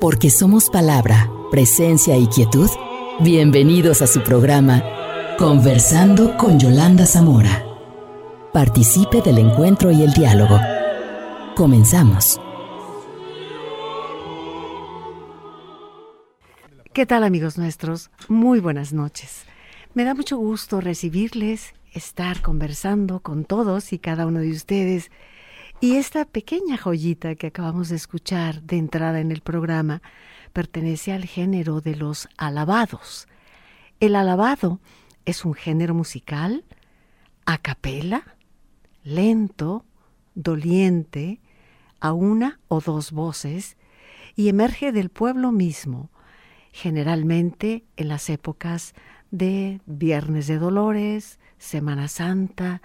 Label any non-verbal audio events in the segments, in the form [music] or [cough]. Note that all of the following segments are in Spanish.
Porque somos palabra, presencia y quietud. Bienvenidos a su programa Conversando con Yolanda Zamora. Participe del encuentro y el diálogo. Comenzamos. ¿Qué tal amigos nuestros? Muy buenas noches. Me da mucho gusto recibirles, estar conversando con todos y cada uno de ustedes y esta pequeña joyita que acabamos de escuchar de entrada en el programa pertenece al género de los alabados. El alabado es un género musical a capela, lento, doliente, a una o dos voces, y emerge del pueblo mismo, generalmente en las épocas de Viernes de Dolores, Semana Santa,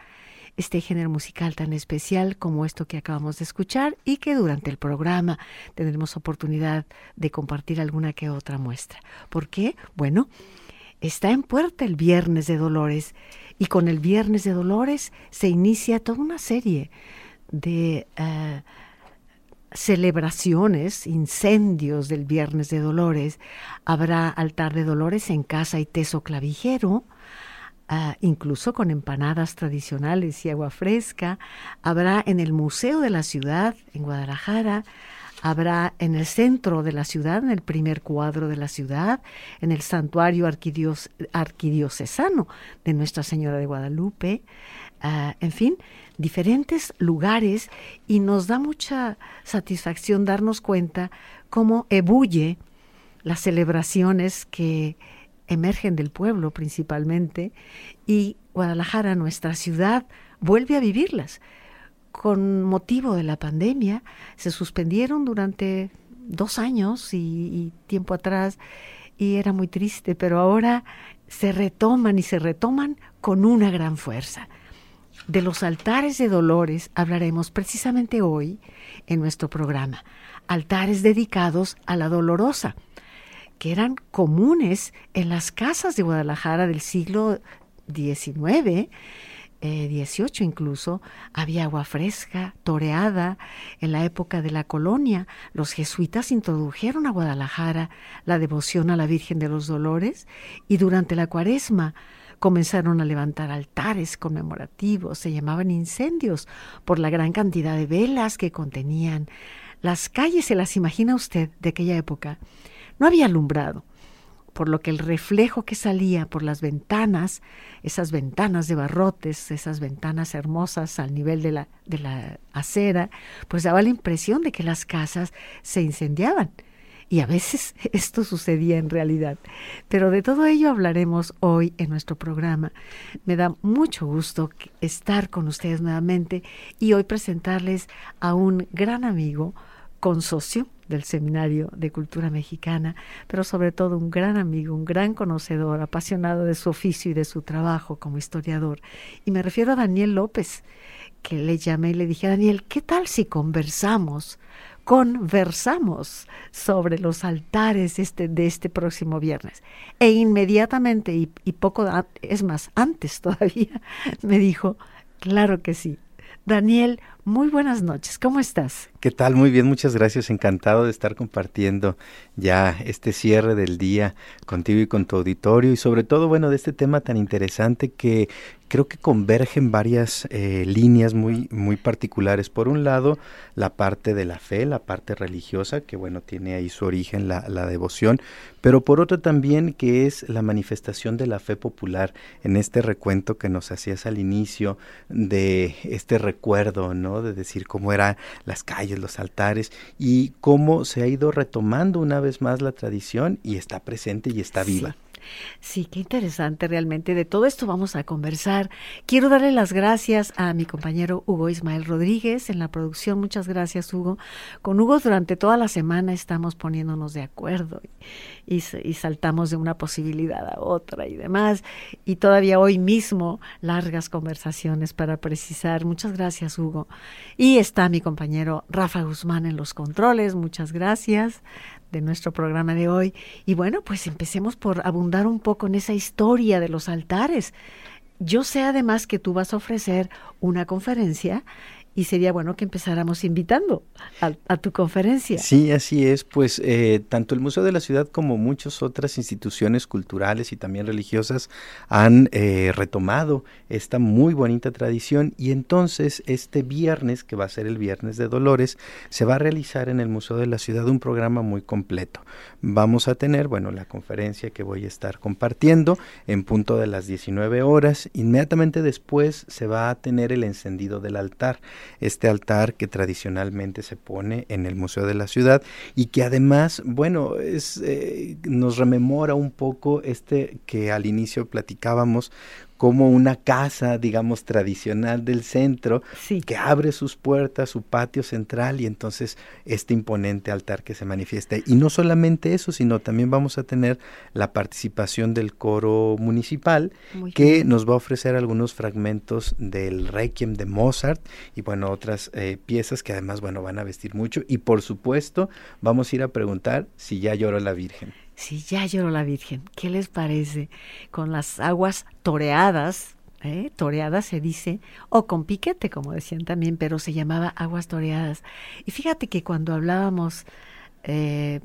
este género musical tan especial como esto que acabamos de escuchar y que durante el programa tendremos oportunidad de compartir alguna que otra muestra. ¿Por qué? Bueno, está en puerta el Viernes de Dolores y con el Viernes de Dolores se inicia toda una serie de eh, celebraciones, incendios del Viernes de Dolores. Habrá altar de Dolores en casa y teso clavijero. Ah, incluso con empanadas tradicionales y agua fresca. Habrá en el Museo de la Ciudad, en Guadalajara, habrá en el centro de la ciudad, en el primer cuadro de la ciudad, en el santuario arquidiocesano de Nuestra Señora de Guadalupe, ah, en fin, diferentes lugares. Y nos da mucha satisfacción darnos cuenta cómo ebulle las celebraciones que emergen del pueblo principalmente y Guadalajara, nuestra ciudad, vuelve a vivirlas. Con motivo de la pandemia, se suspendieron durante dos años y, tiempo atrás y era muy triste, pero ahora se retoman y se retoman con una gran fuerza. De los altares de dolores hablaremos precisamente hoy en nuestro programa, altares dedicados a la dolorosa que eran comunes en las casas de Guadalajara del siglo XIX, eh, incluso, había agua fresca, toreada. En la época de la colonia, los jesuitas introdujeron a Guadalajara la devoción a la Virgen de los Dolores y durante la cuaresma comenzaron a levantar altares conmemorativos, se llamaban incendios por la gran cantidad de velas que contenían. Las calles, se las imagina usted de aquella época, no había alumbrado, por lo que el reflejo que salía por las ventanas, esas ventanas de barrotes, esas ventanas hermosas al nivel de la, de la acera, pues daba la impresión de que las casas se incendiaban. Y a veces [laughs] esto sucedía en realidad. Pero de todo ello hablaremos hoy en nuestro programa. Me da mucho gusto estar con ustedes nuevamente y hoy presentarles a un gran amigo, con socio del Seminario de Cultura Mexicana, pero sobre todo un gran amigo, un gran conocedor, apasionado de su oficio y de su trabajo como historiador. Y me refiero a Daniel López, que le llamé y le dije, Daniel, ¿qué tal si conversamos? conversamos sobre los altares este, de este próximo viernes. E inmediatamente, y, y poco, es más, antes todavía, [laughs] me dijo, claro que sí. Daniel, muy buenas noches, ¿cómo estás? ¿Qué tal? Muy bien, muchas gracias. Encantado de estar compartiendo ya este cierre del día contigo y con tu auditorio y sobre todo, bueno, de este tema tan interesante que creo que convergen varias eh, líneas muy, muy particulares. Por un lado, la parte de la fe, la parte religiosa, que bueno, tiene ahí su origen la, la devoción, pero por otro también que es la manifestación de la fe popular en este recuento que nos hacías al inicio de este recuerdo, ¿no? De decir cómo eran las calles, los altares y cómo se ha ido retomando una vez más la tradición y está presente y está viva. Sí, qué interesante realmente. De todo esto vamos a conversar. Quiero darle las gracias a mi compañero Hugo Ismael Rodríguez en la producción. Muchas gracias, Hugo. Con Hugo durante toda la semana estamos poniéndonos de acuerdo y, y saltamos de una posibilidad a otra y demás. Y todavía hoy mismo largas conversaciones para precisar. Muchas gracias, Hugo. Y está mi compañero Rafa Guzmán en los controles. Muchas gracias de nuestro programa de hoy. Y bueno, pues empecemos por abundar un poco en esa historia de los altares. Yo sé además que tú vas a ofrecer una conferencia y sería bueno que empezáramos invitando a, tu conferencia. Sí, así es. Pues eh, tanto el Museo de la Ciudad como muchas otras instituciones culturales y también religiosas han eh, retomado esta muy bonita tradición y entonces este viernes, que va a ser el viernes de Dolores, se va a realizar en el Museo de la Ciudad un programa muy completo. Vamos a tener, bueno, la conferencia que voy a estar compartiendo en punto de las 19 horas. Inmediatamente después se va a tener el encendido del altar este altar que tradicionalmente se pone en el Museo de la Ciudad y que además, bueno, es, eh, nos rememora un poco este que al inicio platicábamos como una casa, digamos, tradicional del centro, que abre sus puertas, su patio central y entonces este imponente altar que se manifiesta. Y no solamente eso, sino también vamos a tener la participación del coro municipal, que nos va a ofrecer algunos fragmentos del Requiem de Mozart y, bueno, otras eh, piezas que además, bueno, van a vestir mucho. Y por supuesto, vamos a ir a preguntar si ya lloró la Virgen. Sí, ya lloró la Virgen. ¿Qué les parece? Con las aguas toreadas, ¿eh? toreadas se dice, o con piquete, como decían también, pero se llamaba aguas toreadas. Y fíjate que cuando hablábamos, eh,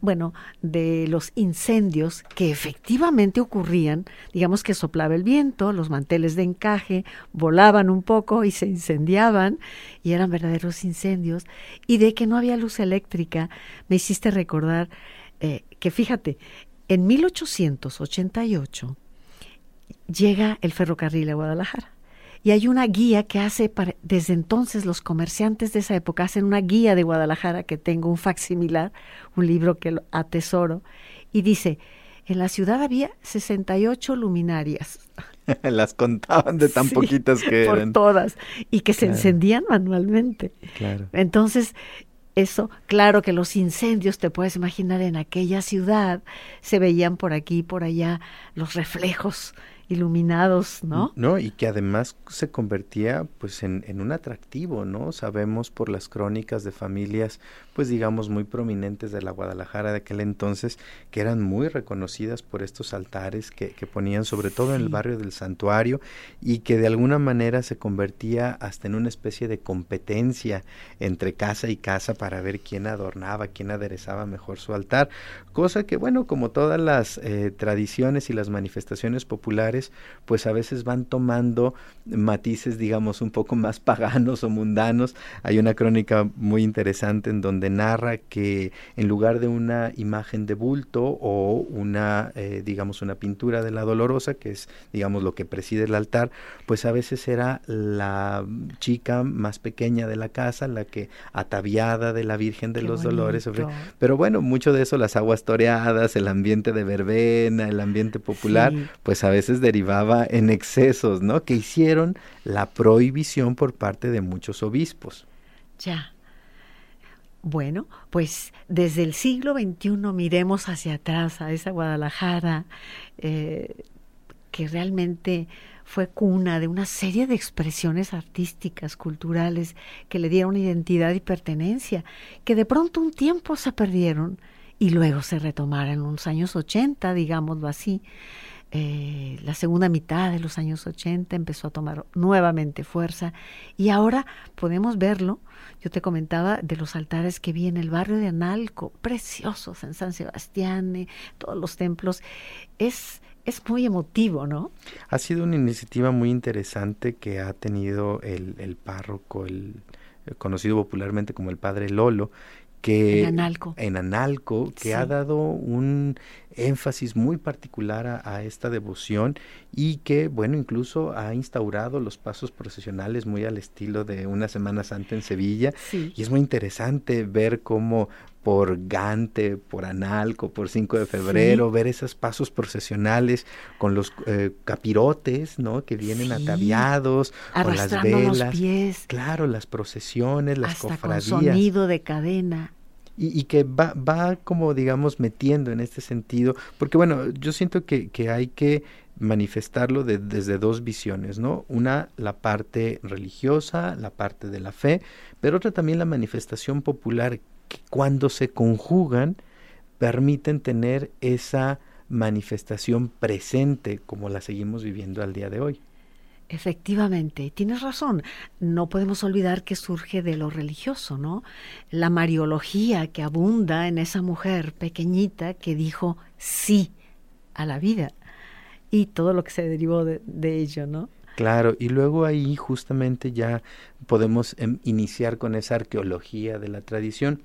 bueno, de los incendios que efectivamente ocurrían, digamos que soplaba el viento, los manteles de encaje volaban un poco y se incendiaban, y eran verdaderos incendios, y de que no había luz eléctrica, me hiciste recordar eh, que fíjate, en 1888 llega el ferrocarril a Guadalajara. Y hay una guía que hace, desde entonces los comerciantes de esa época hacen una guía de Guadalajara que tengo un facsimilar, un libro que atesoro, y dice, en la ciudad había 68 luminarias. [laughs] Las contaban de tan poquitas que eran. Por todas, y que se encendían manualmente. Claro. Entonces, eso, claro que los incendios, te puedes imaginar, en aquella ciudad se veían por aquí y por allá los reflejos iluminados, ¿no? No, y que además se convertía pues en, en, un atractivo, ¿no? Sabemos por las crónicas de familias, pues digamos, muy prominentes de la Guadalajara de aquel entonces, que eran muy reconocidas por estos altares que, que ponían sobre todo en el barrio del santuario y que de alguna manera se convertía hasta en una especie de competencia entre casa y casa para ver quién adornaba, quién aderezaba mejor su altar, cosa que bueno, como todas las eh, tradiciones y las manifestaciones populares, pues a veces van tomando matices, digamos, un poco más [laughs] paganos o mundanos. Hay una crónica muy interesante en donde narra que en lugar de una imagen de bulto o una, eh, digamos, una pintura de la dolorosa, que es, digamos, lo que preside el altar, pues a veces era la chica más pequeña de la casa, la que ataviada de la Virgen de los Dolores. Pero bueno, mucho de eso, las aguas toreadas, el ambiente de verbena, el ambiente popular, pues a veces derivaba en excesos, ¿no? Que hicieron la prohibición por parte de muchos obispos. Ya. Bueno, pues desde el siglo XXI miremos hacia atrás a esa Guadalajara eh, que realmente fue cuna de una serie de expresiones artísticas, culturales, que le dieron identidad y pertenencia, que de pronto un tiempo se perdieron y luego se retomaron en los años 80, digámoslo así. Eh, la segunda mitad de los años 80 empezó a tomar nuevamente fuerza y ahora podemos verlo. Yo te comentaba de los altares que vi en el barrio de Analco, preciosos en San Sebastián, eh, todos los templos. Es, es muy emotivo, ¿no? Ha sido una iniciativa muy interesante que ha tenido el, el párroco, el, conocido popularmente como el padre Lolo, que en Analco, en Analco que ha dado un énfasis muy particular a, esta devoción y que, bueno, incluso ha instaurado los pasos procesionales muy al estilo de una Semana Santa en Sevilla. Y es muy interesante ver cómo por Gante, por Analco, por 5 de febrero, ver esos pasos procesionales con los eh, capirotes, ¿no? Que vienen ataviados, con las velas. Los pies. Claro, las procesiones, las hasta cofradías. Con sonido de cadena y, que va, va como digamos metiendo en este sentido, porque bueno, yo siento que, que hay que manifestarlo desde dos visiones, ¿no? Una, la parte religiosa, la parte de la fe, pero otra también la manifestación popular, que cuando se conjugan permiten tener esa manifestación presente como la seguimos viviendo al día de hoy. Efectivamente, tienes razón. No podemos olvidar que surge de lo religioso, ¿no? La mariología que abunda en esa mujer pequeñita que dijo sí a la vida y todo lo que se derivó de, ello, ¿no? Claro, y luego ahí justamente ya podemos em, iniciar con esa arqueología de la tradición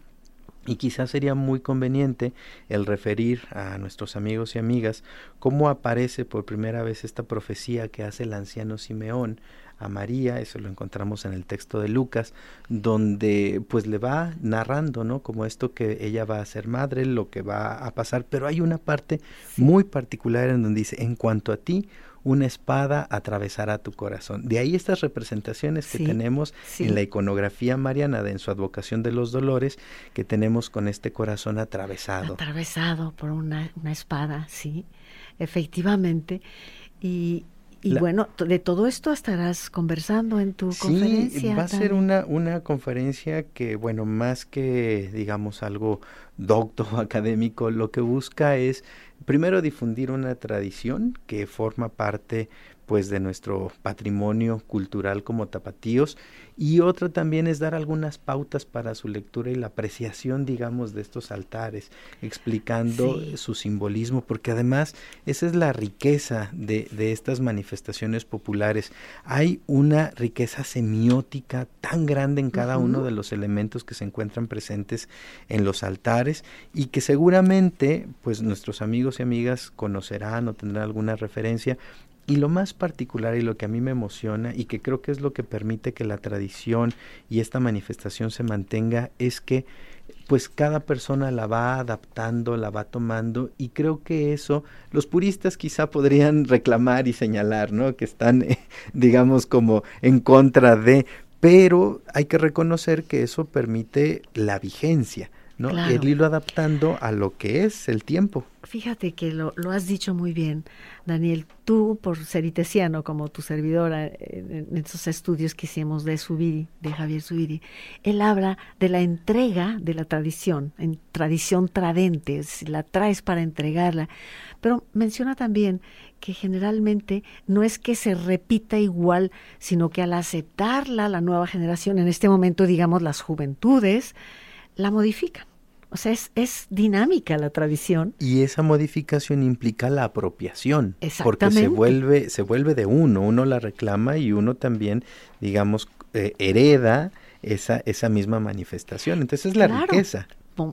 y quizás sería muy conveniente el referir a nuestros amigos y amigas cómo aparece por primera vez esta profecía que hace el anciano Simeón a María, eso lo encontramos en el texto de Lucas, donde pues le va narrando, ¿no? Como esto que ella va a ser madre, lo que va a pasar, pero hay una parte muy particular en donde dice, en cuanto a ti, una espada atravesará tu corazón. De ahí estas representaciones que tenemos en la iconografía mariana de en su advocación de los dolores, que tenemos con este corazón atravesado. Atravesado por una, una espada, sí, efectivamente. Y, y bueno, de todo esto estarás conversando en tu conferencia. Va a ser una, una conferencia que, bueno, más que, digamos, algo docto [laughs] académico, lo que busca es primero difundir una tradición que forma parte pues de nuestro patrimonio cultural como tapatíos. Y otra también es dar algunas pautas para su lectura y la apreciación digamos de estos altares explicando su simbolismo porque además esa es la riqueza de, de estas manifestaciones populares. Hay una riqueza semiótica tan grande en cada uno de los elementos que se encuentran presentes en los altares y que seguramente pues nuestros amigos y amigas conocerán o tendrán alguna referencia y lo más particular y lo que a mí me emociona y que creo que es lo que permite que la tradición y esta manifestación se mantenga es que pues cada persona la va adaptando, la va tomando y creo que eso los puristas quizá podrían [laughs] reclamar y señalar, ¿no? Que están [laughs] digamos como en contra de, pero hay que reconocer que eso permite la vigencia. ¿No? El irlo adaptando a lo que es el tiempo. Fíjate que lo, lo, has dicho muy bien, Daniel. Tú, por ser itesiano, como tu servidora, en, esos estudios que hicimos de Subiri, de Javier Subiri, él habla de la entrega de la tradición, en tradición tradente, la traes para entregarla. Pero menciona también que generalmente no es que se repita igual, sino que al aceptarla la nueva generación, en este momento digamos las juventudes, la modifican o sea, es, dinámica la tradición. Y esa modificación implica la apropiación. Porque se vuelve, se vuelve de uno, uno la reclama y uno también, digamos, eh, hereda esa, esa misma manifestación. Entonces es la riqueza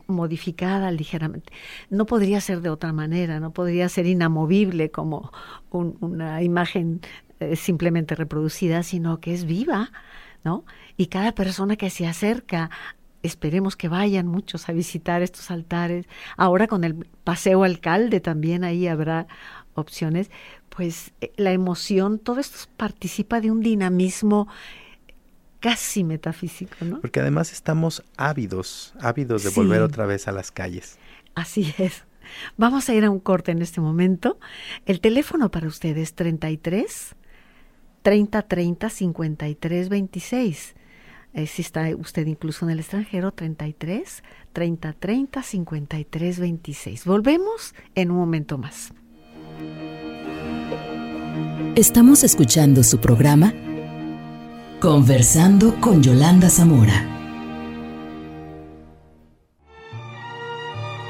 modificada ligeramente. No podría ser de otra manera, no podría ser inamovible como una imagen eh, simplemente reproducida, sino que es viva, ¿no? Y cada persona que se acerca esperemos que vayan muchos a visitar estos altares. Ahora con el paseo alcalde también ahí habrá opciones. Pues eh, la emoción, todo esto participa de un dinamismo casi metafísico, ¿no? Porque además estamos ávidos, ávidos de volver otra vez a las calles. Así es. Vamos a ir a un corte en este momento. El teléfono para ustedes 33 30 30 53 26 eh, si está usted incluso en el extranjero, 33 30 30 53 26. Volvemos en un momento más. Estamos escuchando su programa Conversando con Yolanda Zamora.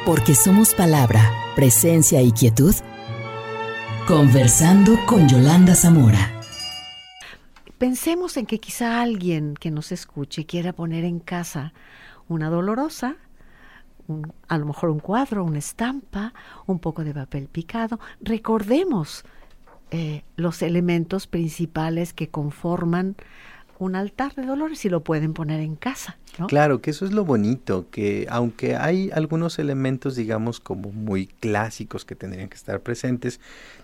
Porque somos palabra, presencia y quietud. Conversando con Yolanda Zamora. Pensemos en que quizá alguien que nos escuche quiera poner en casa una dolorosa, a lo mejor un cuadro, una estampa, un poco de papel picado. Recordemos eh, los elementos principales que conforman un altar de dolores y lo pueden poner en casa. Claro, que eso es lo bonito, que aunque hay algunos elementos, digamos, como muy clásicos que tendrían que estar presentes,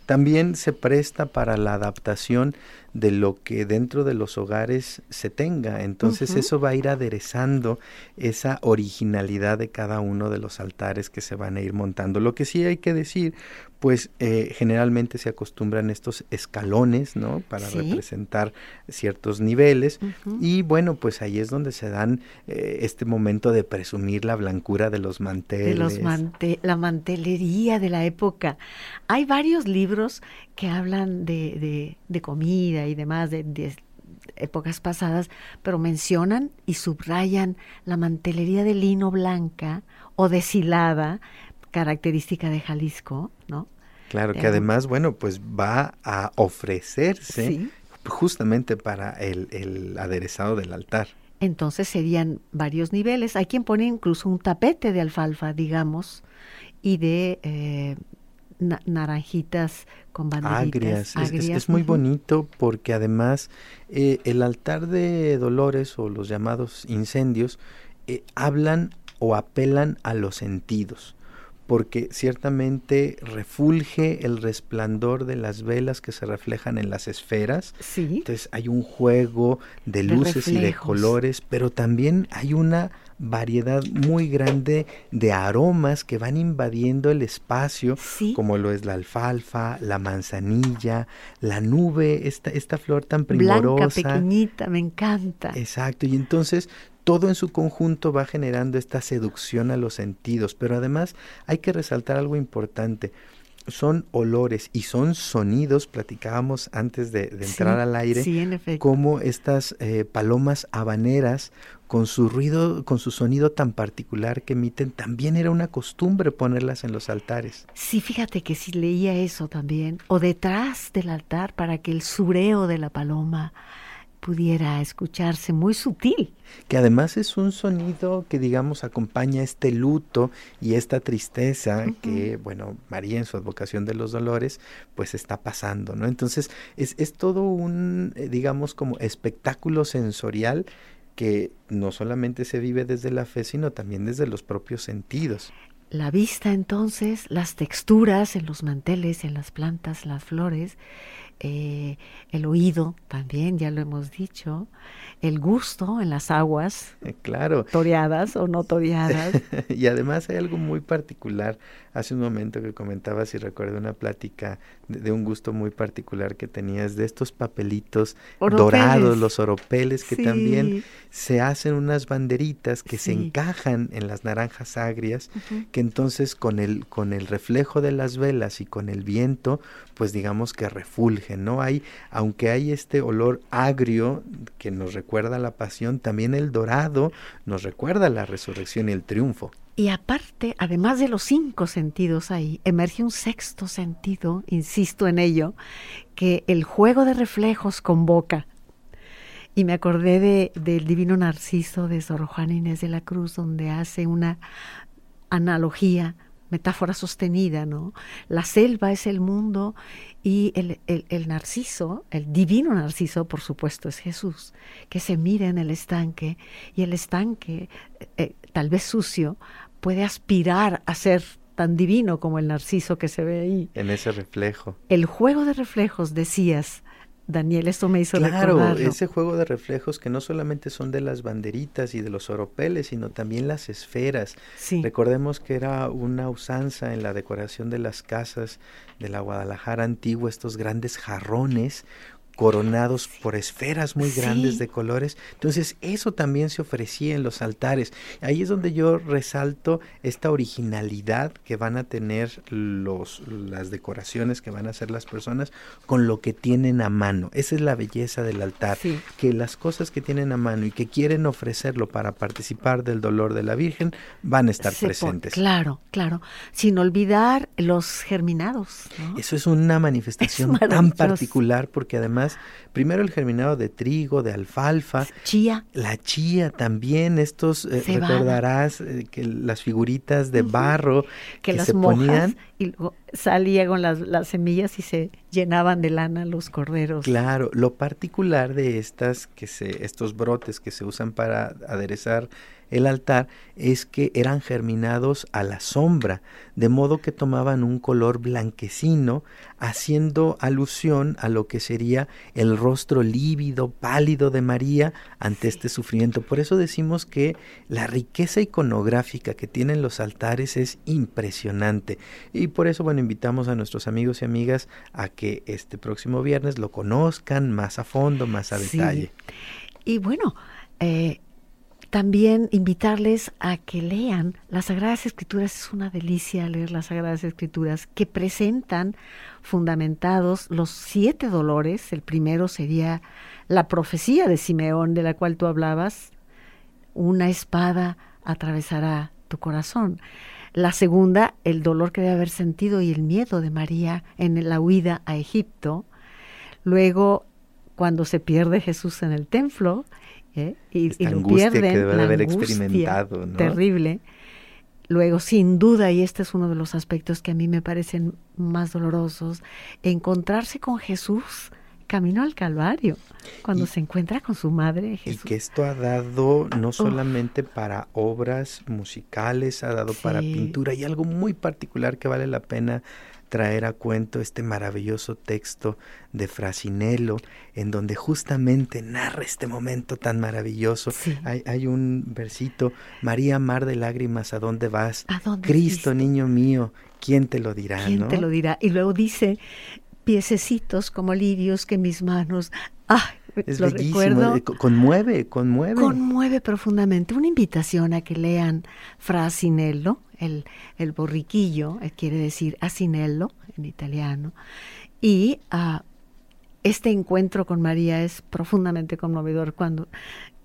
también se presta para la adaptación de lo que dentro de los hogares se tenga. Entonces eso va a ir aderezando esa originalidad de cada uno de los altares que se van a ir montando. Lo que sí hay que decir, pues eh, generalmente se acostumbran estos escalones, ¿no? Para representar ciertos niveles. Y bueno, pues ahí es donde se dan eh, este momento de presumir la blancura de los manteles. De los la mantelería de la época. Hay varios libros que hablan de, de, comida y demás, de, de épocas pasadas, pero mencionan y subrayan la mantelería de lino blanca o deshilada, característica de Jalisco, ¿no? Claro, que además, bueno, pues va a ofrecerse justamente para el, el aderezado del altar. Entonces serían varios niveles. Hay quien pone incluso un tapete de alfalfa, digamos, y de eh, naranjitas con banderitas. Agrias. Es, muy bonito porque además eh, el altar de dolores o los llamados incendios eh, hablan o apelan a los sentidos porque ciertamente refulge el resplandor de las velas que se reflejan en las esferas. Sí. Entonces hay un juego de luces y de colores, pero también hay una variedad muy grande de aromas que van invadiendo el espacio, como lo es la alfalfa, la manzanilla, la nube, esta, esta flor tan primorosa. Blanca, pequeñita, me encanta. Exacto, y entonces todo en su conjunto va generando esta seducción a los sentidos, pero además hay que resaltar algo importante. Son olores y son sonidos, platicábamos antes de, entrar al aire, como estas eh, palomas habaneras con su ruido, con su sonido tan particular que emiten, también era una costumbre ponerlas en los altares. Sí, fíjate que sí leía eso también, o detrás del altar para que el sureo de la paloma pudiera escucharse muy sutil. Que además es un sonido que digamos acompaña este luto y esta tristeza que, bueno, María en su advocación de los dolores, pues está pasando, ¿no? Entonces es, es todo un, eh, digamos, como espectáculo sensorial que no solamente se vive desde la fe, sino también desde los propios sentidos. La vista entonces, las texturas en los manteles, en las plantas, las flores, eh, el oído también, ya lo hemos dicho, el gusto en las aguas, eh, claro, toreadas o no toreadas. [laughs] y además hay algo muy particular. Hace un momento que comentabas y recuerdo una plática de, un gusto muy particular que tenías de estos papelitos dorados, los oropeles, que también se hacen unas banderitas que se encajan en las naranjas agrias, que entonces con el, con el reflejo de las velas y con el viento, pues digamos que refulgen, ¿no? Hay, aunque hay este olor agrio que nos recuerda la pasión, también el dorado nos recuerda la resurrección y el triunfo. Y aparte, además de los cinco sentidos ahí, emerge un sexto sentido, insisto en ello, que el juego de reflejos convoca. Y me acordé de, del divino Narciso de Sor Juana Inés de la Cruz, donde hace una analogía, metáfora sostenida, ¿no? La selva es el mundo y el, el, narciso, el divino narciso, por supuesto, es Jesús, que se mira en el estanque y el estanque, eh, tal vez sucio, puede aspirar a ser tan divino como el narciso que se ve ahí. En ese reflejo. El juego de reflejos, decías, Daniel, esto me hizo claro, ese juego de reflejos que no solamente son de las banderitas y de los oropeles, sino también las esferas. Sí. Recordemos que era una usanza en la decoración de las casas de la Guadalajara antigua, estos grandes jarrones coronados por esferas muy grandes de colores. Entonces eso también se ofrecía en los altares. Ahí es donde yo resalto esta originalidad que van a tener los, las decoraciones que van a hacer las personas con lo que tienen a mano. Esa es la belleza del altar, que las cosas que tienen a mano y que quieren ofrecerlo para participar del dolor de la Virgen van a estar presentes. claro, claro. Sin olvidar los germinados. Eso es una manifestación tan particular porque además primero el germinado de trigo, de alfalfa. Chía. La chía también, estos, eh, recordarás eh, que las figuritas de barro que, las se ponían. Y luego salía con las, las semillas y se llenaban de lana los corderos. Claro, lo particular de estas, que se, estos brotes que se usan para aderezar el altar es que eran germinados a la sombra, de modo que tomaban un color blanquecino, haciendo alusión a lo que sería el rostro lívido, pálido de María ante este sufrimiento. Por eso decimos que la riqueza iconográfica que tienen los altares es impresionante. Y por eso, bueno, invitamos a nuestros amigos y amigas a que este próximo viernes lo conozcan más a fondo, más a detalle. Y bueno, eh, también invitarles a que lean las Sagradas Escrituras. Es una delicia leer las Sagradas Escrituras que presentan fundamentados los siete dolores. El primero sería la profecía de Simeón de la cual tú hablabas. Una espada atravesará tu corazón. La segunda, el dolor que debe haber sentido y el miedo de María en la huida a Egipto. Luego, cuando se pierde Jesús en el templo, ¿eh? y, lo pierden, que debe haber experimentado, terrible. Luego, sin duda, y este es uno de los aspectos que a mí me parecen más dolorosos, encontrarse con Jesús camino al Calvario, cuando se encuentra con su madre Jesús. Y que esto ha dado no solamente para obras musicales, ha dado para pintura y algo muy particular que vale la pena traer a cuento este maravilloso texto de Frasinello, en donde justamente narra este momento tan maravilloso. Hay, un versito, María, mar de lágrimas, ¿a dónde vas? Cristo, niño mío, ¿quién te lo dirá? ¿Quién te lo dirá? Y luego dice, piececitos como lirios que mis manos... ¡Ah! Es lo recuerdo. Eh, conmueve, conmueve. Conmueve profundamente. Una invitación a que lean Frasinello, el, el borriquillo, eh, quiere decir asinello en italiano. Y uh, este encuentro con María es profundamente conmovedor cuando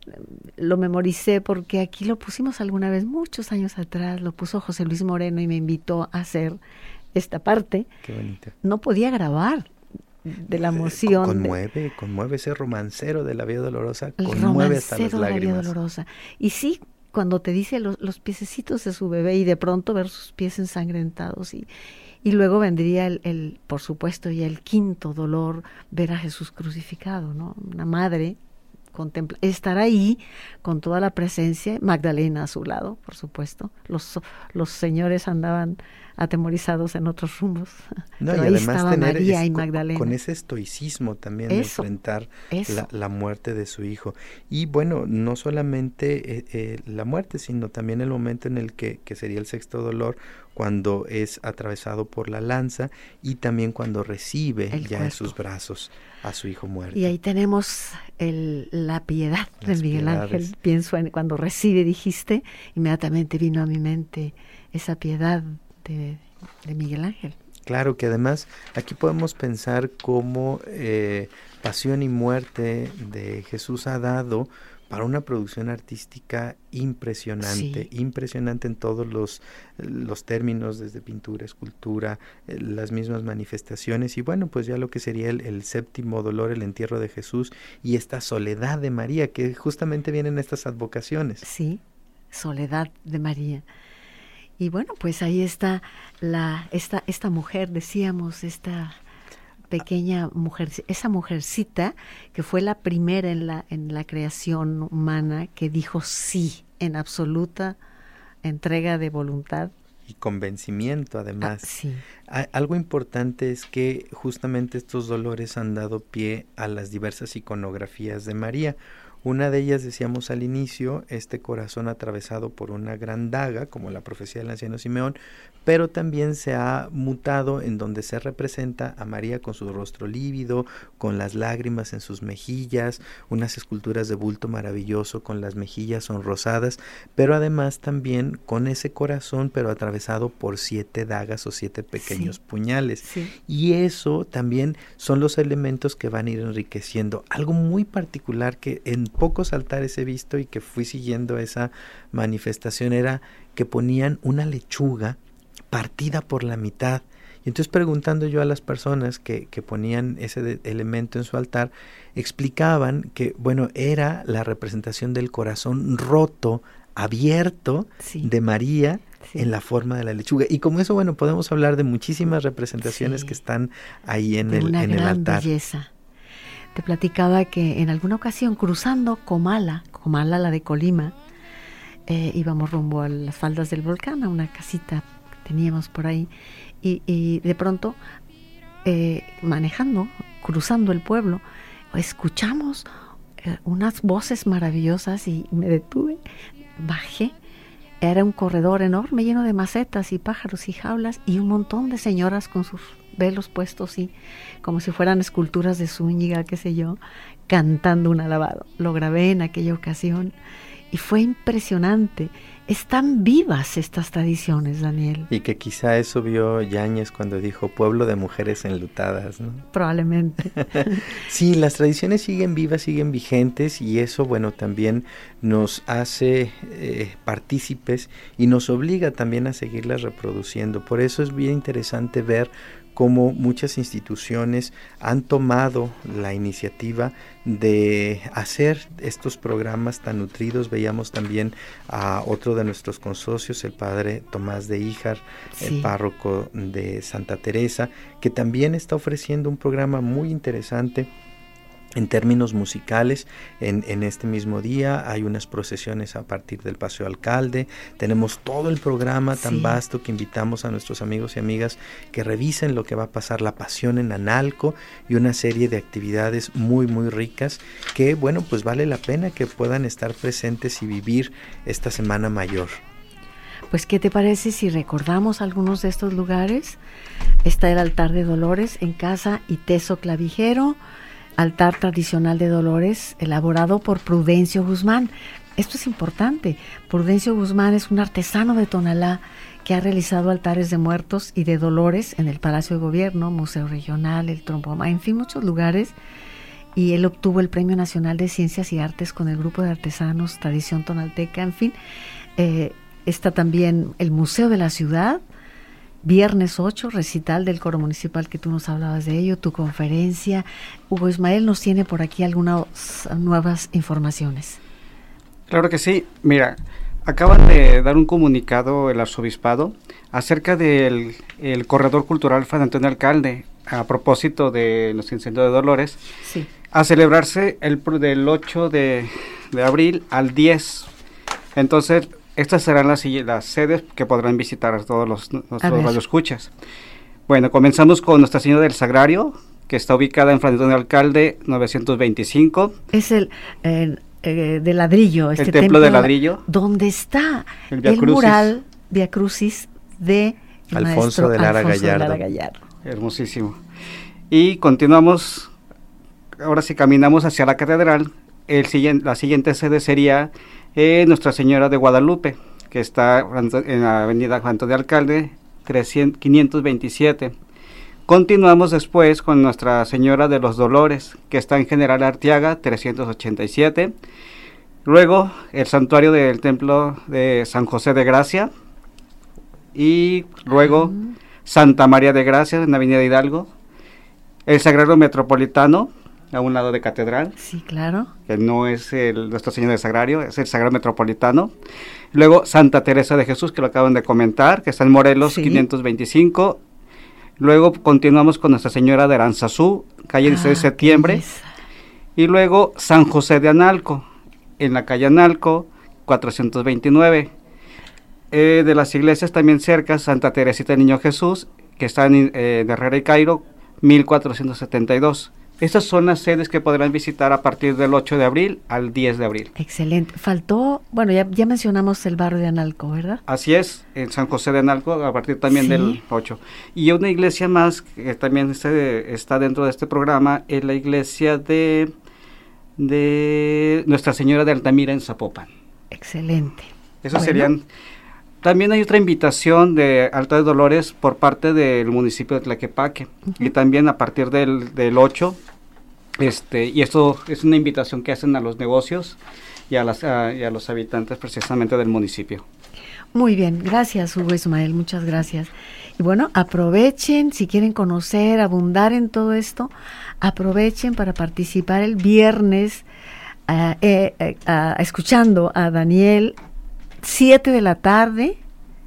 eh, lo memoricé porque aquí lo pusimos alguna vez, muchos años atrás, lo puso José Luis Moreno y me invitó a hacer esta parte. Qué bonito. No podía grabar de la eh, emoción. Conmueve, conmueve ese romancero de la vida dolorosa, conmueve hasta las lágrimas. De la vida dolorosa. Y sí, cuando te dice los, los piececitos de su bebé y de pronto ver sus pies ensangrentados y, y luego vendría el, el, por supuesto, ya el quinto dolor, ver a Jesús crucificado, ¿no? Una madre contempla, estar ahí con toda la presencia, Magdalena a su lado, por supuesto. Los, los señores andaban atemorizados en otros rumbos. [laughs] No, y además María y Magdalena. Con, ese estoicismo también de enfrentar la, muerte de su hijo. Y bueno, no solamente eh, eh, la muerte, sino también el momento en el que, que sería el sexto dolor, cuando es atravesado por la lanza y también cuando recibe ya en sus brazos a su hijo muerto. Y ahí tenemos el, la piedad de Miguel Ángel. Pienso en cuando recibe, dijiste, inmediatamente vino a mi mente esa piedad de, Miguel Ángel. Claro que además aquí podemos pensar cómo eh, Pasión y Muerte de Jesús ha dado para una producción artística impresionante, impresionante en todos los, los términos, desde pintura, escultura, eh, las mismas manifestaciones, y bueno, pues ya lo que sería el, el, séptimo dolor, el entierro de Jesús, y esta soledad de María, que justamente vienen estas advocaciones. Sí, soledad de María. Y bueno, pues ahí está la, esta, esta mujer, decíamos, esta pequeña mujer, esa mujercita que fue la primera en la, en la creación humana que dijo sí en absoluta entrega de voluntad. Y convencimiento además. Ah, sí. Algo importante es que justamente estos dolores han dado pie a las diversas iconografías de María. Una de ellas, decíamos al inicio, este corazón atravesado por una gran daga, como la profecía del anciano Simeón, pero también se ha mutado en donde se representa a María con su rostro lívido, con las lágrimas en sus mejillas, unas esculturas de bulto maravilloso con las mejillas sonrosadas, pero además también con ese corazón, pero atravesado por siete dagas o siete pequeños puñales. Y eso también son los elementos que van a ir enriqueciendo. Algo muy particular que en pocos altares he visto y que fui siguiendo esa manifestación era que ponían una lechuga partida por la mitad. Y entonces preguntando yo a las personas que, que ponían ese elemento en su altar, explicaban que, bueno, era la representación del corazón roto, abierto de María en la forma de la lechuga. Y como eso, bueno, podemos hablar de muchísimas representaciones que están ahí en, el, en el altar. Belleza. Te platicaba que en alguna ocasión cruzando Comala, Comala la de Colima, eh, íbamos rumbo a las faldas del volcán, a una casita que teníamos por ahí, y, de pronto, eh, manejando, cruzando el pueblo, escuchamos eh, unas voces maravillosas y me detuve, bajé era un corredor enorme lleno de macetas y pájaros y jaulas y un montón de señoras con sus velos puestos y como si fueran esculturas de Zúñiga, qué sé yo, cantando un alabado. Lo grabé en aquella ocasión y fue impresionante están vivas estas tradiciones, Daniel. Y que quizá eso vio Yáñez cuando dijo pueblo de mujeres enlutadas, ¿no? Probablemente. [laughs] sí, las tradiciones siguen vivas, siguen vigentes y eso, bueno, también nos hace eh, partícipes y nos obliga también a seguirlas reproduciendo. Por eso es bien interesante ver cómo muchas instituciones han tomado la iniciativa de hacer estos programas tan nutridos. Veíamos también a otro de nuestros consocios, el padre Tomás de Híjar, el párroco de Santa Teresa, que también está ofreciendo un programa muy interesante en términos musicales, en, este mismo día hay unas procesiones a partir del Paseo Alcalde, tenemos todo el programa tan vasto que invitamos a nuestros amigos y amigas que revisen lo que va a pasar, la pasión en Analco y una serie de actividades muy muy ricas que bueno pues vale la pena que puedan estar presentes y vivir esta Semana Mayor. Pues ¿qué te parece si recordamos algunos de estos lugares? Está el altar de Dolores en casa y Teso Clavijero, altar tradicional de Dolores elaborado por Prudencio Guzmán. Esto es importante. Prudencio Guzmán es un artesano de Tonalá que ha realizado altares de muertos y de dolores en el Palacio de Gobierno, Museo Regional, el Trompoma, en fin, muchos lugares. Y él obtuvo el Premio Nacional de Ciencias y Artes con el grupo de artesanos Tradición Tonalteca. En fin, eh, está también el Museo de la Ciudad, Viernes 8, recital del coro municipal que tú nos hablabas de ello, tu conferencia. Hugo Ismael nos tiene por aquí algunas nuevas informaciones. Claro que sí. Mira, acaban de dar un comunicado el arzobispado acerca del corredor cultural San Antonio Alcalde a propósito de los incendios de Dolores. Sí. A celebrarse el del 8 de, de abril al 10. Entonces, estas serán las, las sedes que podrán visitar todos los, nuestros radioescuchas. Bueno, comenzamos con Nuestra Señora del Sagrario, que está ubicada en Francisco de Alcalde 925. Es el eh, de ladrillo, este el templo, de ladrillo. Donde está el, mural Via Crucis de Alfonso, de Lara, Gallardo. Hermosísimo. Y continuamos, ahora sí caminamos hacia la catedral. El siguiente, la siguiente sede sería eh, Nuestra Señora de Guadalupe, que está en la avenida Juan de Alcalde, 527. Continuamos después con Nuestra Señora de los Dolores, que está en General Artiaga, 387. Luego el santuario del templo de San José de Gracia. Y luego Santa María de Gracia en la Avenida Hidalgo. El Sagrado Metropolitano, a un lado de Catedral. Sí, claro. Que no es el Nuestro Señor del Sagrario, es el Sagrado Metropolitano. Luego Santa Teresa de Jesús, que lo acaban de comentar, que está en Morelos 525. Luego continuamos con Nuestra Señora de Aranzazú, calle 16 de ah, septiembre. Y luego San José de Analco, en la calle Analco 429. Eh, de las iglesias también cerca, Santa Teresita del Niño Jesús, que está en eh, Herrera y Cairo, 1472. Estas son las sedes que podrán visitar a partir del 8 de abril al 10 de abril. Excelente. Faltó, bueno, ya, ya mencionamos el barrio de Analco, ¿verdad? Así es, en San José de Analco a partir también del 8. Y una iglesia más que también está, dentro de este programa es la iglesia de, de Nuestra Señora de Altamira en Zapopan. Excelente. Esos serían también hay otra invitación de Alta de Dolores por parte del municipio de Tlaquepaque y también a partir del, del 8, este, y esto es una invitación que hacen a los negocios y a, las, y a los habitantes precisamente del municipio. Muy bien, gracias Hugo Ismael, muchas gracias. Y bueno, aprovechen, si quieren conocer, abundar en todo esto, aprovechen para participar el viernes eh, eh, escuchando a Daniel 7 de la tarde,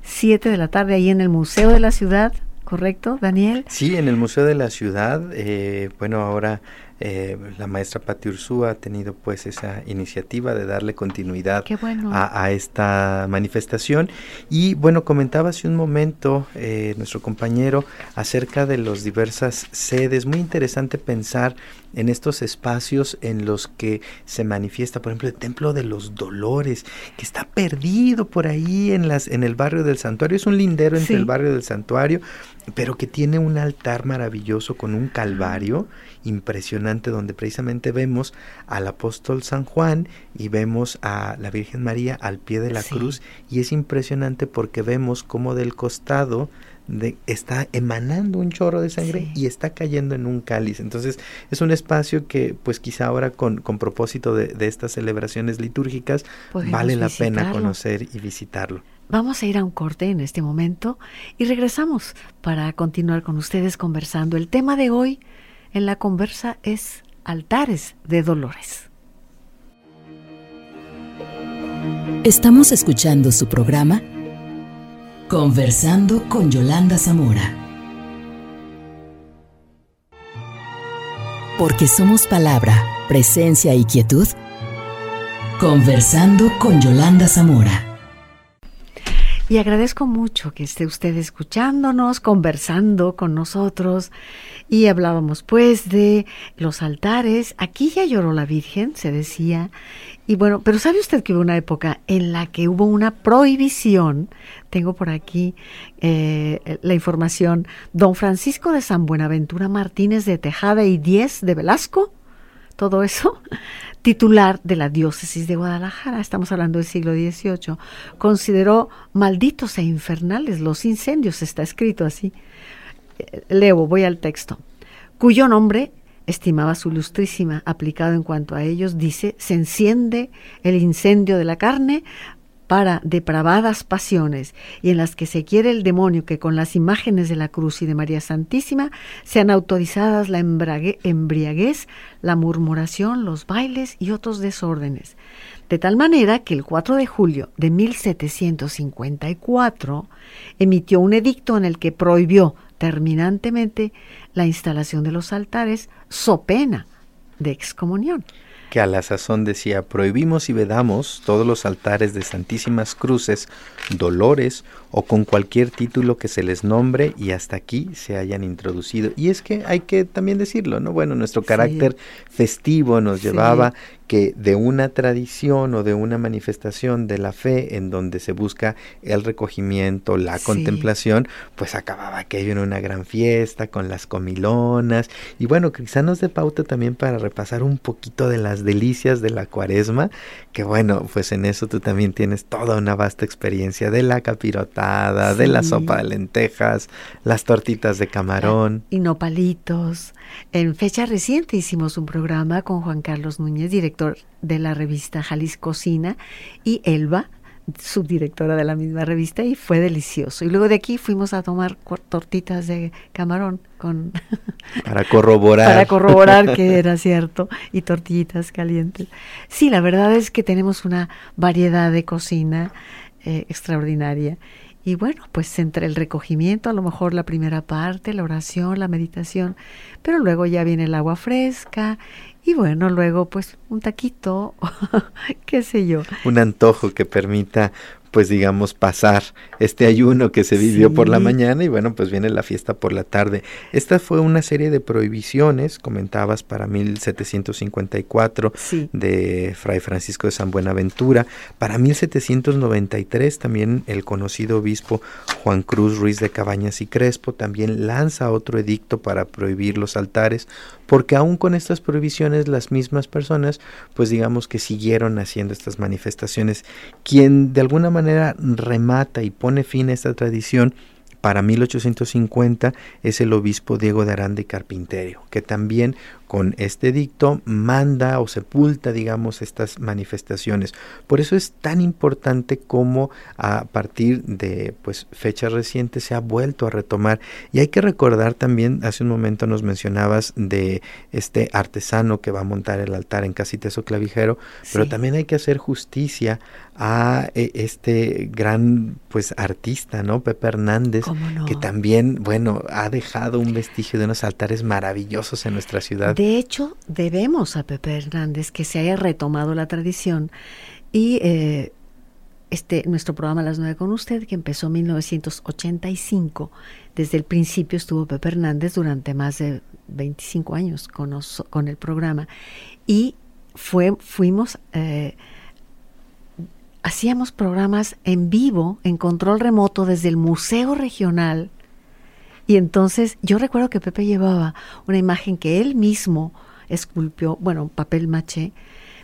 7 de la tarde ahí en el Museo de la Ciudad, ¿correcto, Daniel? Sí, en el Museo de la Ciudad. Eh, bueno, ahora eh, la maestra Pati Ursúa ha tenido pues esa iniciativa de darle continuidad a, esta manifestación. Y bueno, comentaba hace un momento eh, nuestro compañero acerca de las diversas sedes. Muy interesante pensar en estos espacios en los que se manifiesta, por ejemplo, el Templo de los Dolores, que está perdido por ahí en, las, en el barrio del santuario. Es un lindero entre el barrio del santuario, pero que tiene un altar maravilloso con un calvario impresionante donde precisamente vemos al apóstol San Juan y vemos a la Virgen María al pie de la cruz. Y es impresionante porque vemos como del costado de, está emanando un chorro de sangre y está cayendo en un cáliz. Entonces es un espacio que pues quizá ahora con, con propósito de, de, estas celebraciones litúrgicas vale la pena conocer y visitarlo. Vamos a ir a un corte en este momento y regresamos para continuar con ustedes conversando. El tema de hoy en la conversa es altares de dolores. Estamos escuchando su programa Conversando con Yolanda Zamora. Porque somos palabra, presencia y quietud. Conversando con Yolanda Zamora. Y agradezco mucho que esté usted escuchándonos, conversando con nosotros. Y hablábamos pues de los altares. Aquí ya lloró la Virgen, se decía. Y bueno, pero ¿sabe usted que hubo una época en la que hubo una prohibición? Tengo por aquí eh, la información. Don Francisco de San Buenaventura Martínez de Tejada y Diez de Velasco, todo eso, [laughs] titular de la diócesis de Guadalajara, estamos hablando del siglo XVIII, consideró malditos e infernales los incendios, está escrito así. Eh, leo, voy al texto, cuyo nombre estimaba su ilustrísima, aplicado en cuanto a ellos, dice, se enciende el incendio de la carne para depravadas pasiones y en las que se quiere el demonio que con las imágenes de la cruz y de María Santísima sean autorizadas la embriaguez, la murmuración, los bailes y otros desórdenes. De tal manera que el 4 de julio de 1754 emitió un edicto en el que prohibió terminantemente la instalación de los altares so pena de excomunión que a la sazón decía, prohibimos y vedamos todos los altares de santísimas cruces, dolores o con cualquier título que se les nombre y hasta aquí se hayan introducido. Y es que hay que también decirlo, ¿no? Bueno, nuestro carácter festivo nos llevaba que de una tradición o de una manifestación de la fe en donde se busca el recogimiento, la contemplación, pues acababa aquello en una gran fiesta con las comilonas y bueno, quizá nos de pauta también para repasar un poquito de las delicias de la cuaresma, que bueno, pues en eso tú también tienes toda una vasta experiencia de la capirotada, de la sopa de lentejas, las tortitas de camarón. Y nopalitos. En fecha reciente hicimos un programa con Juan Carlos Núñez, director de la revista Jalisco Cocina, y Elba, subdirectora de la misma revista, y fue delicioso. Y luego de aquí fuimos a tomar tortitas de camarón con [laughs] para corroborar para corroborar que [laughs] era cierto y tortillitas calientes. Sí, la verdad es que tenemos una variedad de cocina eh, extraordinaria. Y bueno, pues entre el recogimiento, a lo mejor la primera parte, la oración, la meditación, pero luego ya viene el agua fresca y bueno, luego pues un taquito, [laughs] qué sé yo. Un antojo que permita pues digamos, pasar este ayuno que se vivió por la mañana y bueno, pues viene la fiesta por la tarde. Esta fue una serie de prohibiciones, comentabas, para 1754 de Fray Francisco de San Buenaventura. Para 1793 también el conocido obispo Juan Cruz Ruiz de Cabañas y Crespo también lanza otro edicto para prohibir los altares, porque aún con estas prohibiciones las mismas personas, pues digamos que siguieron haciendo estas manifestaciones. Quien de alguna manera remata y pone fin a esta tradición para 1850 es el obispo Diego de Aranda y Carpinterio, que también con este dicto manda o sepulta, digamos, estas manifestaciones. Por eso es tan importante como a partir de pues fechas recientes se ha vuelto a retomar. Y hay que recordar también, hace un momento nos mencionabas de este artesano que va a montar el altar en Casiteso Clavijero, pero también hay que hacer justicia a eh, este gran pues artista, ¿no? Pepe Hernández, que también, bueno, ha dejado un vestigio de unos altares maravillosos en nuestra ciudad. De hecho, debemos a Pepe Hernández que se haya retomado la tradición y eh, este, nuestro programa Las Nueve con usted, que empezó en 1985, desde el principio estuvo Pepe Hernández durante más de 25 años con, con el programa. Y fue, fuimos, eh, hacíamos programas en vivo, en control remoto desde el Museo Regional y entonces yo recuerdo que Pepe llevaba una imagen que él mismo esculpió, bueno, papel maché,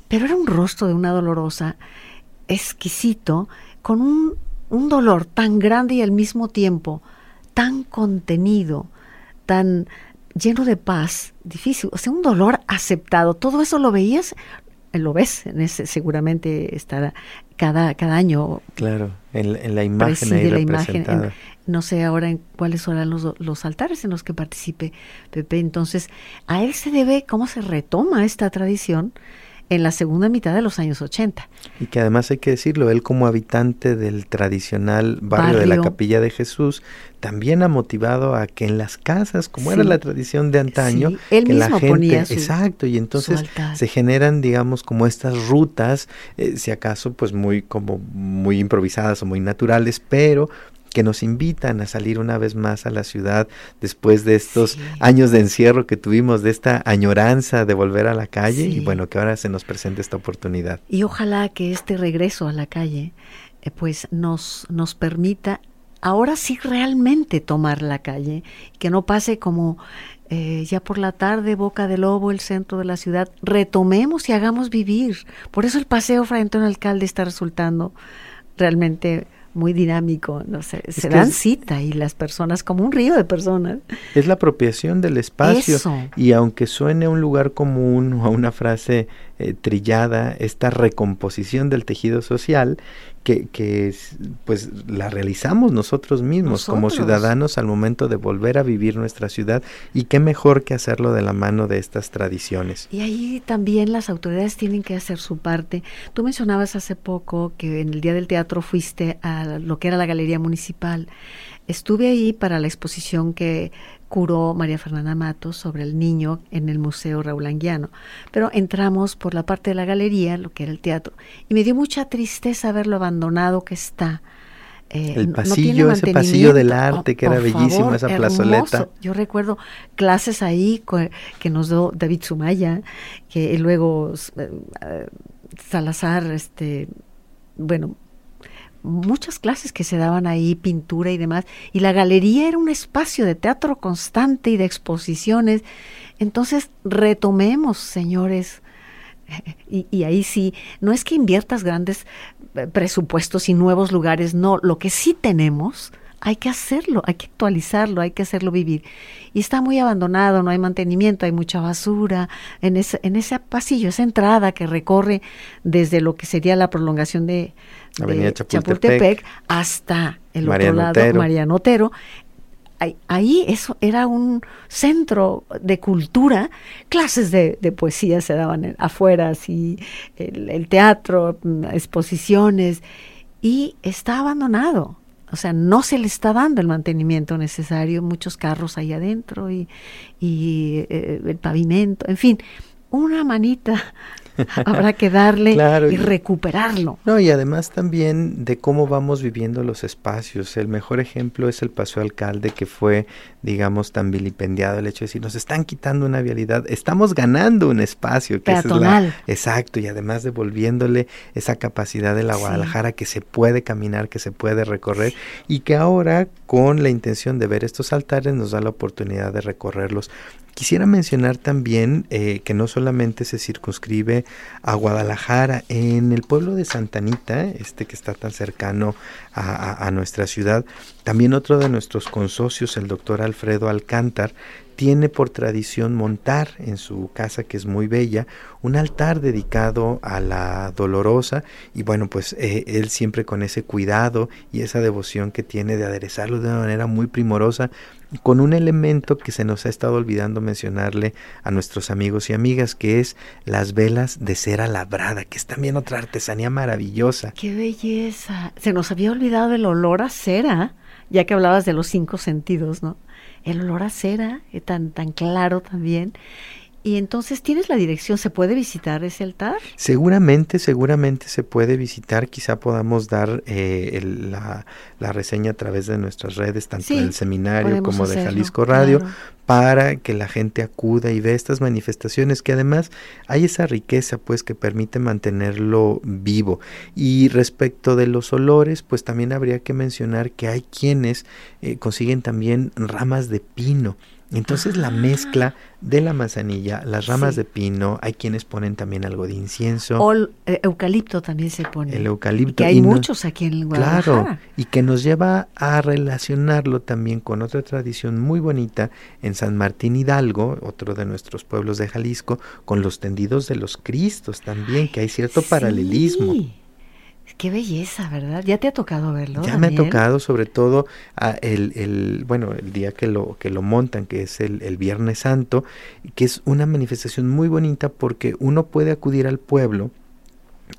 pero era un rostro de una dolorosa exquisito, con un, un dolor tan grande y al mismo tiempo tan contenido, tan lleno de paz, difícil, o sea, un dolor aceptado. Todo eso lo veías, lo ves, en ese, seguramente estará cada, cada año. Claro, en, la imagen ahí la imagen, no sé ahora en cuáles serán los, los altares en los que participe Pepe. Entonces, a él se debe cómo se retoma esta tradición en la segunda mitad de los años 80. Y que además hay que decirlo, él como habitante del tradicional barrio, de la Capilla de Jesús, también ha motivado a que en las casas, como era la tradición de antaño, él que la gente, exacto, y entonces se generan, digamos, como estas rutas, eh, si acaso, pues muy como muy improvisadas o muy naturales, pero que nos invitan a salir una vez más a la ciudad después de estos años de encierro que tuvimos, de esta añoranza de volver a la calle y bueno, que ahora se nos presente esta oportunidad. Y ojalá que este regreso a la calle eh, pues nos, nos permita ahora sí realmente tomar la calle, que no pase como eh, ya por la tarde, Boca de Lobo, el centro de la ciudad, retomemos y hagamos vivir. Por eso el paseo frente a un Alcalde está resultando realmente muy dinámico, no sé, se dan cita y las personas como un río de personas. Es la apropiación del espacio y aunque suene un lugar común o una frase eh, trillada, esta recomposición del tejido social que, pues la realizamos nosotros mismos como ciudadanos al momento de volver a vivir nuestra ciudad y qué mejor que hacerlo de la mano de estas tradiciones. Y ahí también las autoridades tienen que hacer su parte. Tú mencionabas hace poco que en el Día del Teatro fuiste a lo que era la Galería Municipal. Estuve ahí para la exposición que curó María Fernanda Matos sobre el niño en el Museo Raúl Anguiano. Pero entramos por la parte de la galería, lo que era el teatro, y me dio mucha tristeza ver lo abandonado que está. Eh, el pasillo, ese pasillo del arte, que era bellísimo, esa plazoleta. Yo recuerdo clases ahí que nos dio David Sumaya, que luego eh, Salazar, este, bueno, muchas clases que se daban ahí, pintura y demás, y la galería era un espacio de teatro constante y de exposiciones. Entonces, retomemos, señores, [laughs] y, y, ahí sí, no es que inviertas grandes eh, presupuestos y nuevos lugares, no, lo que sí tenemos, hay que hacerlo, hay que actualizarlo, hay que hacerlo vivir. Y está muy abandonado, no hay mantenimiento, hay mucha basura en ese, en ese pasillo, esa entrada que recorre desde lo que sería la prolongación de, Avenida Chapultepec, hasta el otro lado, Mariano Otero. Ahí, eso era un centro de cultura, clases de, poesía se daban afuera, así, el, teatro, mm, exposiciones, y está abandonado. O sea, no se le está dando el mantenimiento necesario, muchos carros ahí adentro y, eh, el pavimento, en fin, una manita [laughs] habrá que darle y, recuperarlo. No, y además también de cómo vamos viviendo los espacios. El mejor ejemplo es el Paseo Alcalde, que fue, digamos, tan vilipendiado el hecho de decir, nos están quitando una vialidad, estamos ganando un espacio. Que Peatonal. exacto, y además devolviéndole esa capacidad de la Guadalajara que se puede caminar, que se puede recorrer, y que ahora, con la intención de ver estos altares, nos da la oportunidad de recorrerlos. Quisiera mencionar también eh, que no solamente se circunscribe a Guadalajara, en el pueblo de Santanita, este que está tan cercano a, nuestra ciudad, también otro de nuestros consocios, el doctor Alfredo Alcántar, tiene por tradición montar en su casa, que es muy bella, un altar dedicado a la dolorosa y bueno, pues eh, él siempre con ese cuidado y esa devoción que tiene de aderezarlo de una manera muy primorosa, con un elemento que se nos ha estado olvidando mencionarle a nuestros amigos y amigas, que es las velas de cera labrada, que es también otra artesanía maravillosa. ¡Qué belleza! Se nos había olvidado el olor a cera, ya que hablabas de los cinco sentidos, ¿no? el olor a cera, eh, tan, tan claro también. Y entonces, ¿tienes la dirección? ¿Se puede visitar ese altar? Seguramente, seguramente se puede visitar. Quizá podamos dar eh, la, reseña a través de nuestras redes, tanto del seminario como de Jalisco Radio, para que la gente acuda y vea estas manifestaciones, que además hay esa riqueza, pues, que permite mantenerlo vivo. Y respecto de los olores, pues también habría que mencionar que hay quienes eh, consiguen también ramas de pino Entonces la mezcla de la manzanilla, las ramas de pino, hay quienes ponen también algo de incienso. O el eh, eucalipto también se pone. El eucalipto. Que hay muchos aquí en Guadalajara. Claro, y que nos lleva a relacionarlo también con otra tradición muy bonita en San Martín Hidalgo, otro de nuestros pueblos de Jalisco, con los tendidos de los Cristos también, que hay cierto paralelismo. Qué belleza, ¿verdad? Ya te ha tocado verlo. Ya me ha tocado, sobre todo ah, el, el, bueno, el día que lo, que lo montan, que es el, el Viernes Santo, que es una manifestación muy bonita porque uno puede acudir al pueblo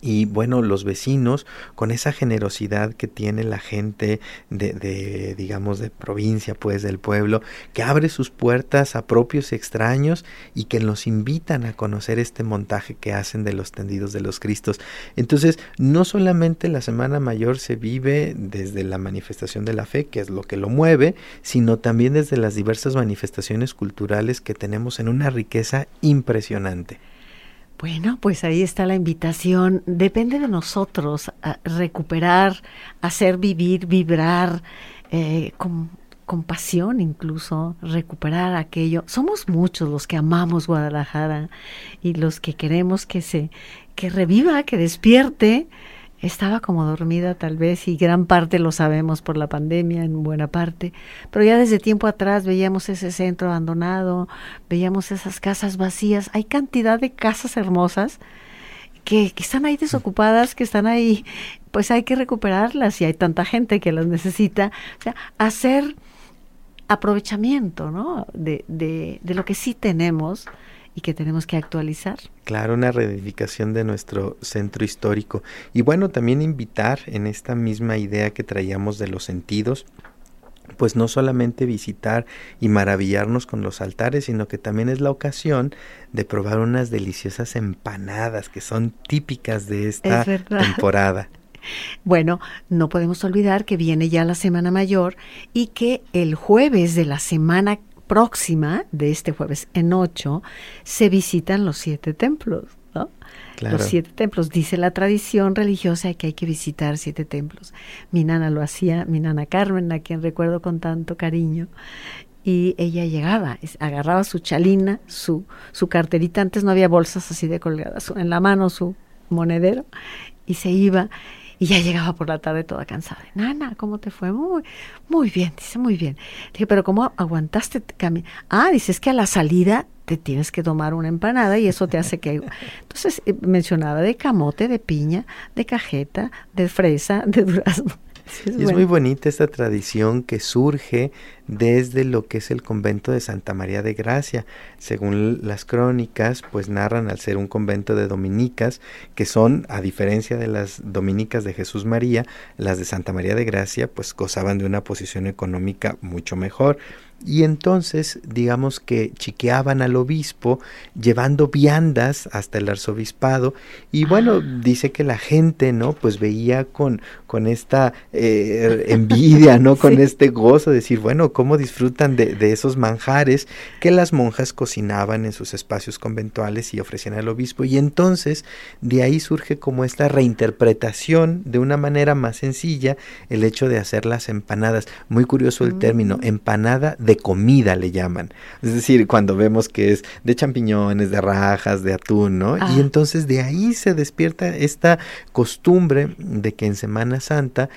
y bueno, los vecinos, con esa generosidad que tiene la gente de, de, digamos, de provincia, pues del pueblo, que abre sus puertas a propios extraños y que los invitan a conocer este montaje que hacen de los tendidos de los Cristos. Entonces, no solamente la Semana Mayor se vive desde la manifestación de la fe, que es lo que lo mueve, sino también desde las diversas manifestaciones culturales que tenemos en una riqueza impresionante. Bueno, pues ahí está la invitación. Depende de nosotros recuperar, hacer vivir, vibrar eh, con, con, pasión incluso, recuperar aquello. Somos muchos los que amamos Guadalajara y los que queremos que se, que reviva, que despierte estaba como dormida tal vez y gran parte lo sabemos por la pandemia, en buena parte, pero ya desde tiempo atrás veíamos ese centro abandonado, veíamos esas casas vacías, hay cantidad de casas hermosas que, que están ahí desocupadas, que están ahí, pues hay que recuperarlas y hay tanta gente que las necesita, o sea, hacer aprovechamiento, ¿no? De, de, de lo que sí tenemos y que tenemos que actualizar. Claro, una reedificación de nuestro centro histórico. Y bueno, también invitar en esta misma idea que traíamos de los sentidos, pues no solamente visitar y maravillarnos con los altares, sino que también es la ocasión de probar unas deliciosas empanadas que son típicas de esta temporada. [laughs] Bueno, no podemos olvidar que viene ya la Semana Mayor y que el jueves de la semana próxima, de este jueves en ocho, se visitan los siete templos. ¿no? Los siete templos. Dice la tradición religiosa que hay que visitar siete templos. Mi nana lo hacía, mi nana Carmen, a quien recuerdo con tanto cariño. Y ella llegaba, agarraba su chalina, su, su carterita, antes no había bolsas así de colgadas, en la mano su monedero, y se iba y ya llegaba por la tarde toda cansada. Nana, ¿cómo te fue? Muy, muy bien, dice, muy bien. Dije, pero ¿cómo aguantaste? Ah, dice, es que a la salida te tienes que tomar una empanada y eso te hace que... Entonces eh, mencionaba de camote, de piña, de cajeta, de fresa, de durazno. Es muy bonita esta tradición que surge desde lo que es el convento de Santa María de Gracia. Según las crónicas, pues narran al ser un convento de dominicas, que son, a diferencia de las dominicas de Jesús María, las de Santa María de Gracia, pues gozaban de una posición económica mucho mejor y entonces digamos que chiqueaban al obispo llevando viandas hasta el arzobispado. Y bueno ah. dice que la gente no pues veía con con esta eh, envidia no con [laughs] este gozo decir bueno cómo disfrutan de, de, esos manjares que las monjas cocinaban en sus espacios conventuales y ofrecían al obispo y entonces de ahí surge como esta reinterpretación de una manera más sencilla el hecho de hacer las empanadas. Muy curioso el término mm. empanada de comida le llaman. Es decir, cuando vemos que es de champiñones, de rajas, de atún, ¿no? Y ah. entonces de ahí se despierta esta costumbre de que en Semana Santa,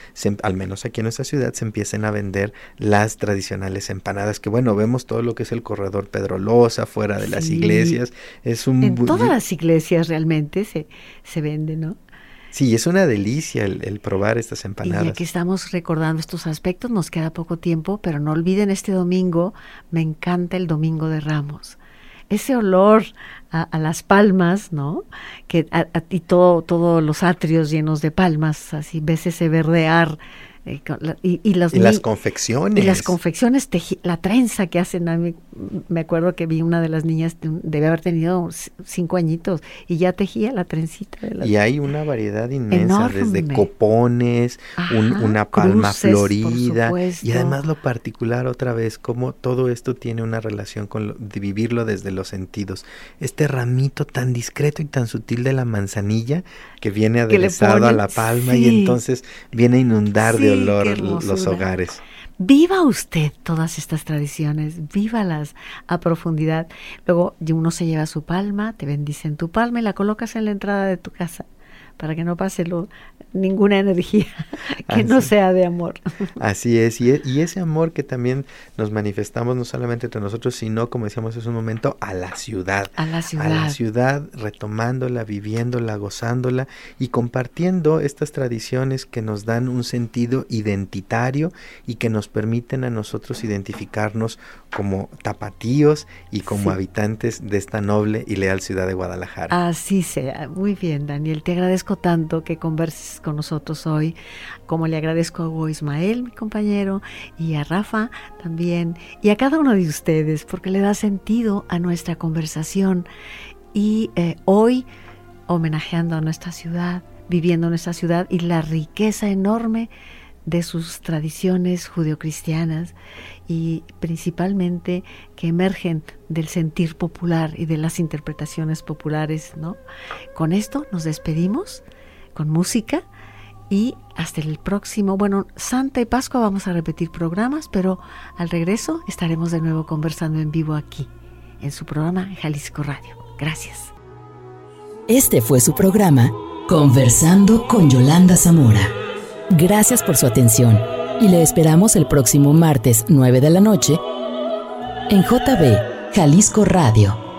al menos aquí en nuestra ciudad, se empiecen a vender las tradicionales empanadas, que bueno, vemos todo lo que es el corredor Pedro Loza, fuera de las iglesias. Es un... En todas las iglesias realmente se, se vende, ¿no? Sí, es una delicia el, probar estas empanadas. Y aquí estamos recordando estos aspectos, nos queda poco tiempo, pero no olviden este domingo, me encanta el domingo de Ramos. Ese olor a, las palmas, ¿no? Que a, y todo, todos los atrios llenos de palmas, así ves ese verdear eh, y, las confecciones. Y las confecciones, la trenza que hacen. A mí, me acuerdo que vi una de las niñas, debe haber tenido cinco añitos, y ya tejía la trencita. y hay una variedad inmensa, desde copones, una palma florida, y además lo particular otra vez, como todo esto tiene una relación con de vivirlo desde los sentidos. Este ramito tan discreto y tan sutil de la manzanilla que viene aderezado a la palma y entonces viene a inundar de olor los hogares. Viva usted todas estas tradiciones, vívalas a profundidad. Luego uno se lleva su palma, te bendice en tu palma y la colocas en la entrada de tu casa para que no pase lo, ninguna energía [laughs] que no sea de amor. Así es, y, e, y, ese amor que también nos manifestamos no solamente entre nosotros, sino, como decíamos hace un momento, a la ciudad. A la ciudad. A la ciudad, retomándola, viviéndola, gozándola y compartiendo estas tradiciones que nos dan un sentido identitario y que nos permiten a nosotros identificarnos como tapatíos y como habitantes de esta noble y leal ciudad de Guadalajara. Así sea. Muy bien, Daniel. Te tanto que converses con nosotros hoy, como le agradezco a Hugo Ismael, mi compañero, y a Rafa también, y a cada uno de ustedes, porque le da sentido a nuestra conversación. Y eh, hoy, homenajeando a nuestra ciudad, viviendo en nuestra ciudad y la riqueza enorme de sus tradiciones judeocristianas y principalmente que emergen del sentir popular y de las interpretaciones populares, ¿no? Con esto nos despedimos con música y hasta el próximo, bueno, Santa y Pascua vamos a repetir programas, pero al regreso estaremos de nuevo conversando en vivo aquí, en su programa Jalisco Radio. Gracias. Este fue su programa Conversando con Yolanda Zamora. Gracias por su atención y le esperamos el próximo martes 9 de la noche en JB Jalisco Radio